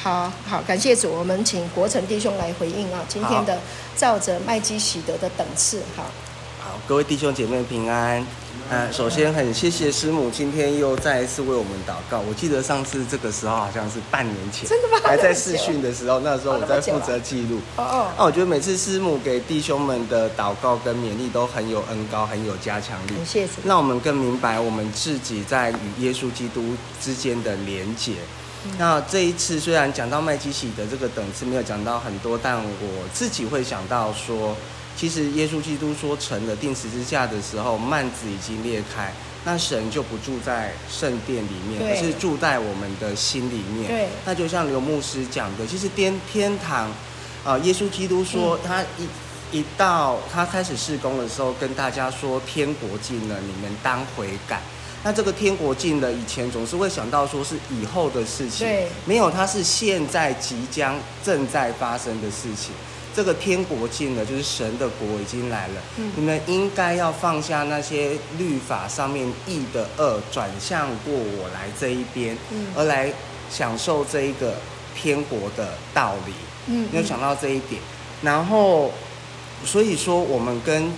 好好，感谢主，我们请国成弟兄来回应啊，今天的照着麦基喜德的等次，好。好，各位弟兄姐妹平安。呃，首先很谢谢师母今天又再一次为我们祷告。我记得上次这个时候好像是半年前，真的吗？还在试训的时候，那时候我在负责记录。哦哦。那我觉得每次师母给弟兄们的祷告跟勉励都很有恩高，很有加强力。谢谢。让我们更明白我们自己在与耶稣基督之间的连结。嗯、那这一次虽然讲到麦基洗德这个等次没有讲到很多，但我自己会想到说。其实耶稣基督说成了定十字架的时候，幔子已经裂开，那神就不住在圣殿里面，而是住在我们的心里面。对，那就像刘牧师讲的，其实天天堂，啊、呃，耶稣基督说他一一到他开始事工的时候，跟大家说天国近了，你们当悔改。那这个天国近了，以前总是会想到说是以后的事情，对，没有，它是现在即将正在发生的事情。这个天国近了，就是神的国已经来了。嗯，你们应该要放下那些律法上面义的恶，转向过我来这一边，嗯，而来享受这一个天国的道理。嗯，你有想到这一点。然后，所以说我们跟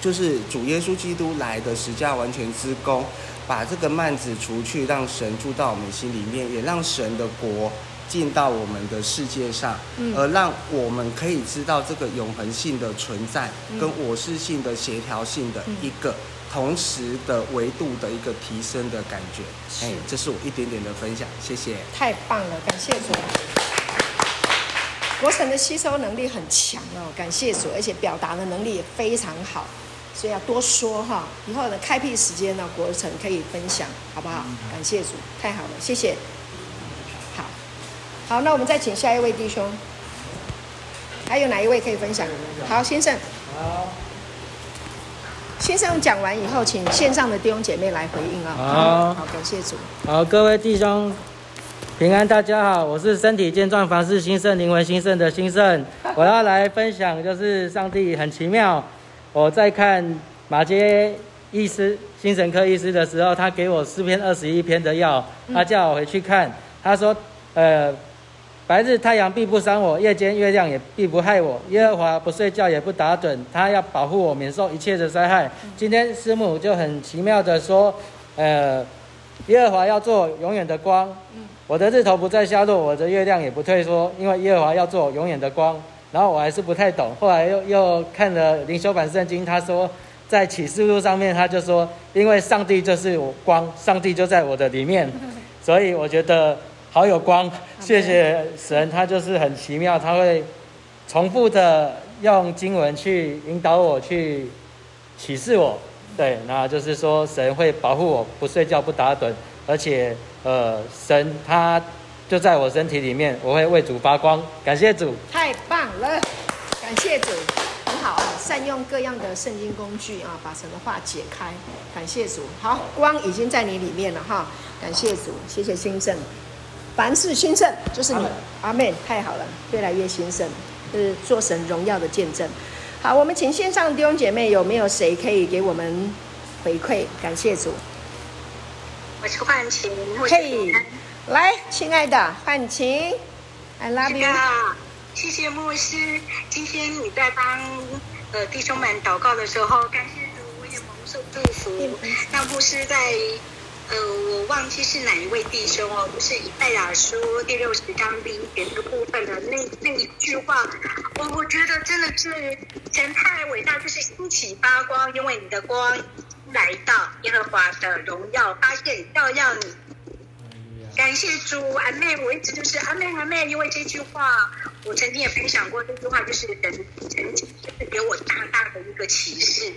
就是主耶稣基督来的十架完全之功，把这个幔子除去，让神住到我们心里面，也让神的国。进到我们的世界上，而让我们可以知道这个永恒性的存在，跟我是性的协调性的一个同时的维度的一个提升的感觉。哎，这是我一点点的分享，谢谢。太棒了，感谢主。国神的吸收能力很强哦，感谢主，而且表达的能力也非常好，所以要多说哈。以后的开辟时间呢，国成可以分享，好不好？感谢主，太好了，谢谢。好，那我们再请下一位弟兄，还有哪一位可以分享？好，先生。好。先生讲完以后，请线上的弟兄姐妹来回应啊。好，好，感谢主。好，各位弟兄平安，大家好，我是身体健壮、凡事兴盛、灵魂兴盛的兴盛。我要来分享，就是上帝很奇妙。我在看马街医师、精神科医师的时候，他给我四篇二十一篇的药，他叫我回去看。他说，呃。白日太阳必不伤我，夜间月亮也必不害我。耶和华不睡觉也不打盹，他要保护我免受一切的灾害。今天师母就很奇妙的说，呃，耶和华要做永远的光，我的日头不再下落，我的月亮也不退缩，因为耶和华要做永远的光。然后我还是不太懂，后来又又看了灵修版圣经，他说在启示录上面他就说，因为上帝就是我光，上帝就在我的里面，所以我觉得。好有光，谢谢神，他就是很奇妙，他会重复的用经文去引导我，去启示我。对，那就是说神会保护我，不睡觉，不打盹，而且呃，神他就在我身体里面，我会为主发光。感谢主，太棒了，感谢主，很好啊，善用各样的圣经工具啊，把神的话解开。感谢主，好，光已经在你里面了哈，感谢主，谢谢兴盛。凡事兴盛，就是你，阿妹，太好了，越来越兴盛，就是做神荣耀的见证。好，我们请线上弟兄姐妹，有没有谁可以给我们回馈？感谢主。我是范晴，嘿，来，亲爱的范晴，I love you。谢谢牧师，今天你在帮呃弟兄们祷告的时候，感谢主，我也蒙受祝福。那牧师在。呃，我忘记是哪一位弟兄哦，就是以赛亚书第六十章第一节这个部分的那那一句话，我我觉得真的是神太伟大，就是兴起发光，因为你的光来到，耶和华的荣耀发现，照耀你。感谢主，阿妹，我一直就是阿妹阿妹，因为这句话，我曾经也分享过这句话，就是神曾经就是给我大大的一个启示。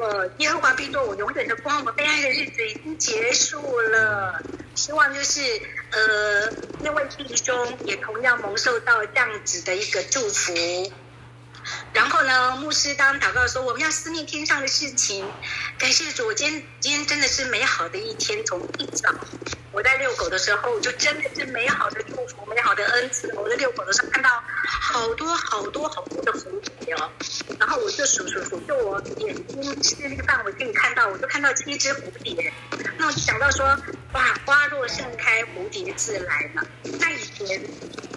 呃，耶和华必做我永远的光，我悲哀的日子已经结束了。希望就是呃，那位弟兄也同样蒙受到这样子的一个祝福。然后呢，牧师当祷告说，我们要思念天上的事情。感谢主，我今天今天真的是美好的一天。从一早我在遛狗的时候，就真的是美好的祝福，美好的恩赐。我在遛狗的时候看到好多好多好多的蝴蝶哦，然后我就数数数，就我眼睛视力范围可以看到，我就看到七只蝴蝶。那我就想到说，哇，花若盛开，蝴蝶自来了。那以前。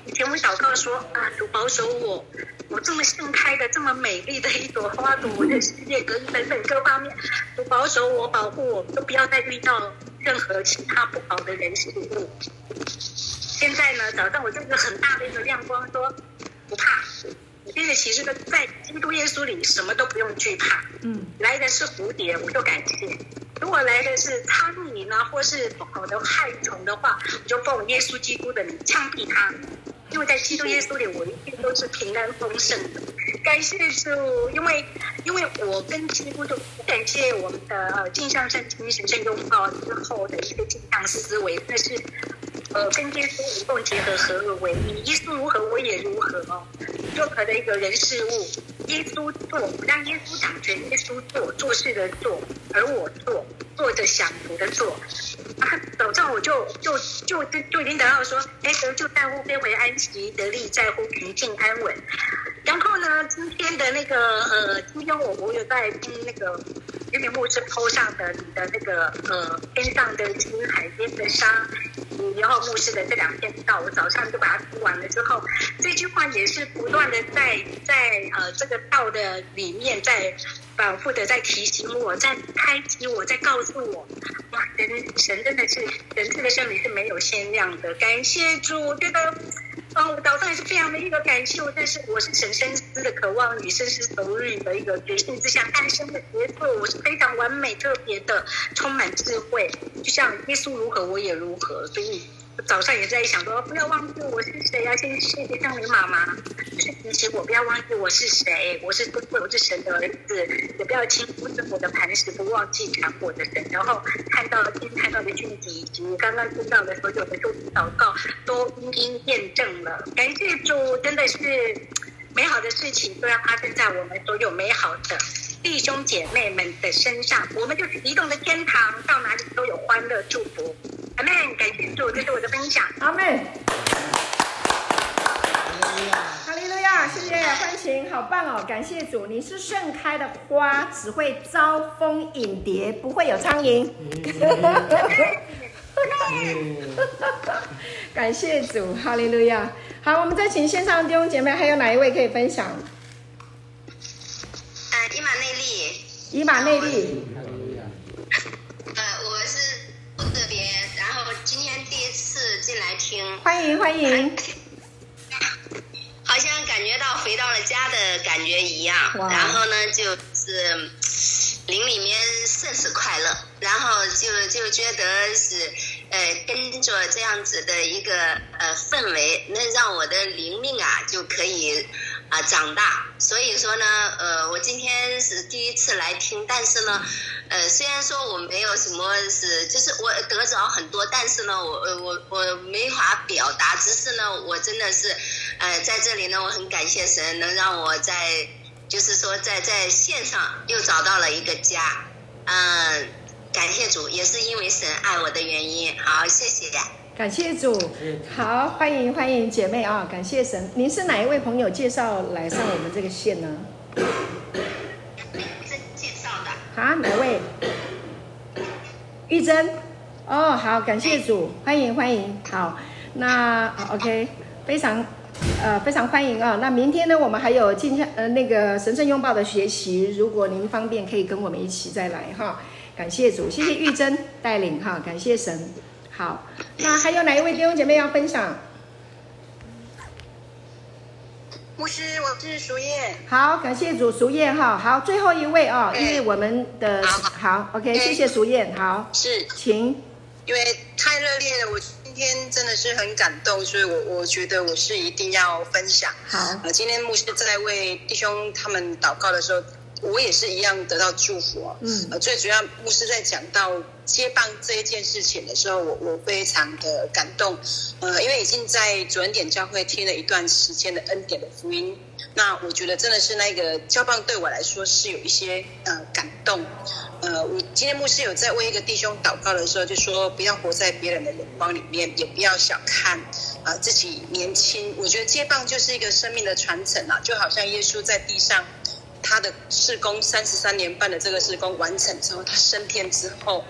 以前我祷告说啊，主保守我，我这么盛开的、这么美丽的一朵花朵，我的世界各等等各方面，我保守我、保护我，都不要再遇到任何其他不好的人事物。现在呢，早上我这个很大的一个亮光说，不怕。我现在其实在基督耶稣里，什么都不用惧怕。嗯，来的是蝴蝶，我就感谢；如果来的是苍蝇呢，或是不好的害虫的话，我就奉耶稣基督的名枪毙它。因为在基督耶稣里，我一定都是平安丰盛的。感谢主，因为因为我跟基督就感谢我们的镜像圣经神圣拥抱之后的一个镜像思维，那是。呃，跟耶稣无缝结合，合而为一。耶稣如何，我也如何哦。任何的一个人事物，耶稣做，让耶稣掌权，耶稣做做事的做，而我做，做着享福的做。早上我就就就就就已经得到说，哎，得就在乎飞回安息，得力在乎平静安稳。然后呢，今天的那个呃，今天我我有在听那个于明牧师 PO 上的你的那个呃，天上的星，海边的沙，然后牧师的这两篇道，我早上就把它读完了之后，这句话也是不断的在在呃这个道的里面在反复的在提醒我，在开启我，在告诉我，哇，神神真的是神赐的生命是没有限量的，感谢主，这个。哦，我早上也是非常的一个感谢，但是我是神深思的渴望与深思熟虑的一个决心之下诞生的杰作，我是非常完美特别的，充满智慧，就像耶稣如何，我也如何，所以。早上也在想说，不要忘记我是谁呀、啊！先谢谢像你妈妈，就是提醒我不要忘记我是谁，我是我是神的儿子，也不要轻忽我的磐石，不忘记看我的神。然后看到今天看到的讯息以及刚刚听到的所有的祝祷告，都一一验证了。感谢主，真的是美好的事情都要发生在我们所有美好的弟兄姐妹们的身上，我们就是移动的天堂，到哪里都有欢乐祝福。阿妹，感谢主，这是我的分享。阿妹。哈利路亚，谢谢欢迎，好棒哦！感谢主，你是盛开的花，只会招蜂引蝶，不会有苍蝇。感谢主，哈利路亚。好，我们再请线上弟兄姐妹，还有哪一位可以分享？呃，以马内利。以马内利。欢迎欢迎，好像感觉到回到了家的感觉一样，然后呢，就是林里面甚是快乐，然后就就觉得是呃跟着这样子的一个呃氛围，能让我的灵命啊就可以。啊，长大，所以说呢，呃，我今天是第一次来听，但是呢，呃，虽然说我没有什么是，就是我得着很多，但是呢，我呃我我没法表达，只是呢，我真的是，呃，在这里呢，我很感谢神，能让我在，就是说在在线上又找到了一个家，嗯、感谢主，也是因为神爱我的原因，好，谢谢。感谢主，好，欢迎欢迎姐妹啊！感谢神，您是哪一位朋友介绍来上我们这个线呢？介绍的。啊，哪位？玉珍。哦，好，感谢主，欢迎欢迎。好，那 OK，非常呃非常欢迎啊！那明天呢，我们还有今天呃那个神圣拥抱的学习，如果您方便，可以跟我们一起再来哈。感谢主，谢谢玉珍带领哈，感谢神。好，那还有哪一位弟兄姐妹要分享？牧师，我是淑燕。好，感谢主，淑燕哈。好，最后一位啊，因为我们的好，好，OK，谢谢淑燕。好，是，请。因为太热烈了，我今天真的是很感动，所以我我觉得我是一定要分享。好，呃，今天牧师在为弟兄他们祷告的时候。我也是一样得到祝福哦。嗯，呃，最主要牧师在讲到接棒这一件事情的时候，我我非常的感动。呃，因为已经在主恩典教会听了一段时间的恩典的福音，那我觉得真的是那个交棒对我来说是有一些呃感动。呃，我今天牧师有在为一个弟兄祷告的时候，就说不要活在别人的眼光里面，也不要小看啊，自己年轻。我觉得接棒就是一个生命的传承啊，就好像耶稣在地上。他的事工三十三年半的这个事工完成之后，他升天之后，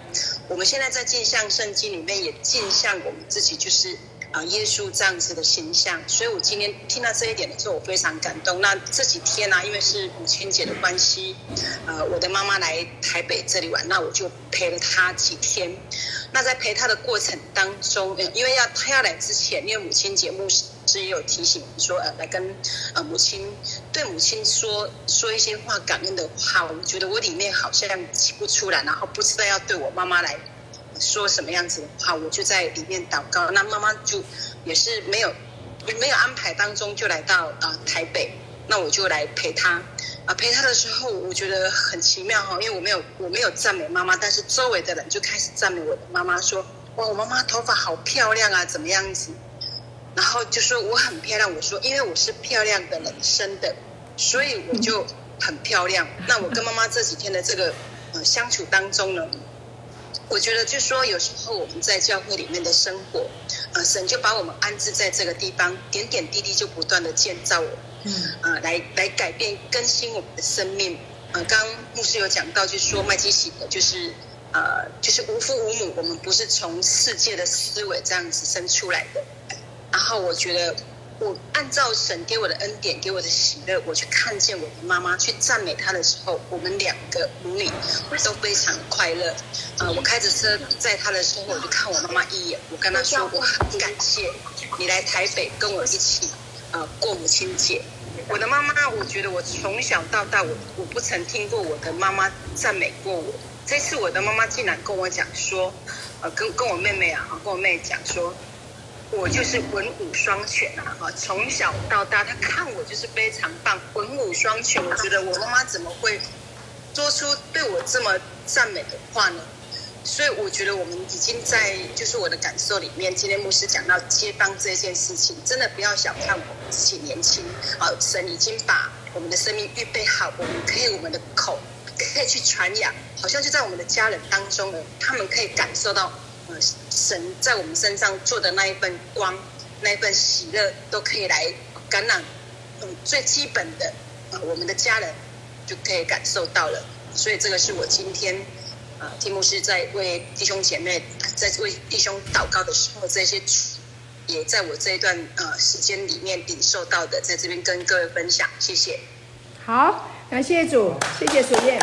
我们现在在镜像圣经里面也镜像我们自己，就是啊耶稣这样子的形象。所以我今天听到这一点的时候，我非常感动。那这几天呢、啊，因为是母亲节的关系，呃，我的妈妈来台北这里玩，那我就陪了她几天。那在陪她的过程当中，因为要她要来之前，因为母亲节目是。也有提醒说，呃，来跟呃母亲对母亲说说一些话感恩的话。我觉得我里面好像挤不出来，然后不知道要对我妈妈来说什么样子的话，我就在里面祷告。那妈妈就也是没有没有安排当中就来到呃台北，那我就来陪她。啊、陪她的时候我觉得很奇妙哈，因为我没有我没有赞美妈妈，但是周围的人就开始赞美我的妈妈，说哇，我妈妈头发好漂亮啊，怎么样子？然后就说我很漂亮，我说因为我是漂亮的人生的，所以我就很漂亮。那我跟妈妈这几天的这个呃相处当中呢，我觉得就说有时候我们在教会里面的生活，呃，神就把我们安置在这个地方，点点滴滴就不断的建造我，嗯，呃，来来改变更新我们的生命。呃，刚刚牧师有讲到，就是说麦基洗德就是呃就是无父无母，我们不是从世界的思维这样子生出来的。然后我觉得，我按照神给我的恩典，给我的喜乐，我去看见我的妈妈，去赞美她的时候，我们两个母女都非常快乐。呃，我开着车载她的时候，我就看我妈妈一眼，我跟她说，我很感谢你来台北跟我一起呃过母亲节。我的妈妈，我觉得我从小到大，我我不曾听过我的妈妈赞美过我。这次我的妈妈竟然跟我讲说，呃，跟跟我妹妹啊，跟我妹讲说。我就是文武双全啊！哈，从小到大，他看我就是非常棒，文武双全。我觉得我妈妈怎么会说出对我这么赞美的话呢？所以我觉得我们已经在，就是我的感受里面，今天牧师讲到接棒这件事情，真的不要小看我们自己年轻啊！神已经把我们的生命预备好，我们可以我们的口可以去传扬，好像就在我们的家人当中呢，他们可以感受到。神在我们身上做的那一份光，那一份喜乐，都可以来感染。最基本的，呃，我们的家人就可以感受到了。所以这个是我今天，呃，提牧师在为弟兄姐妹，在为弟兄祷告的时候，这些也在我这一段呃时间里面领受到的，在这边跟各位分享。谢谢。好，感谢主，谢谢主耶。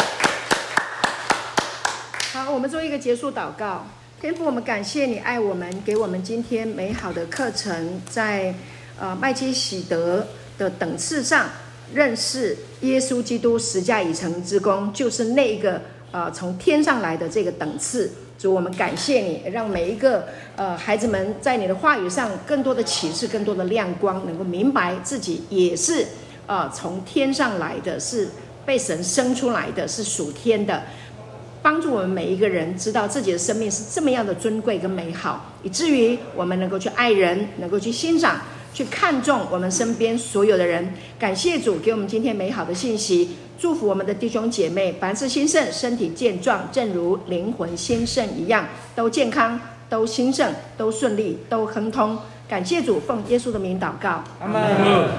好，我们做一个结束祷告。天父，我们感谢你爱我们，给我们今天美好的课程，在呃麦基洗德的等次上认识耶稣基督十架已成之功，就是那个呃从天上来的这个等次。主，我们感谢你，让每一个呃孩子们在你的话语上更多的启示，更多的亮光，能够明白自己也是呃从天上来的，是被神生出来的，是属天的。帮助我们每一个人知道自己的生命是这么样的尊贵跟美好，以至于我们能够去爱人，能够去欣赏、去看重我们身边所有的人。感谢主给我们今天美好的信息，祝福我们的弟兄姐妹凡事兴盛，身体健壮，正如灵魂兴盛一样，都健康、都兴盛、都顺利、都亨通。感谢主，奉耶稣的名祷告，阿门。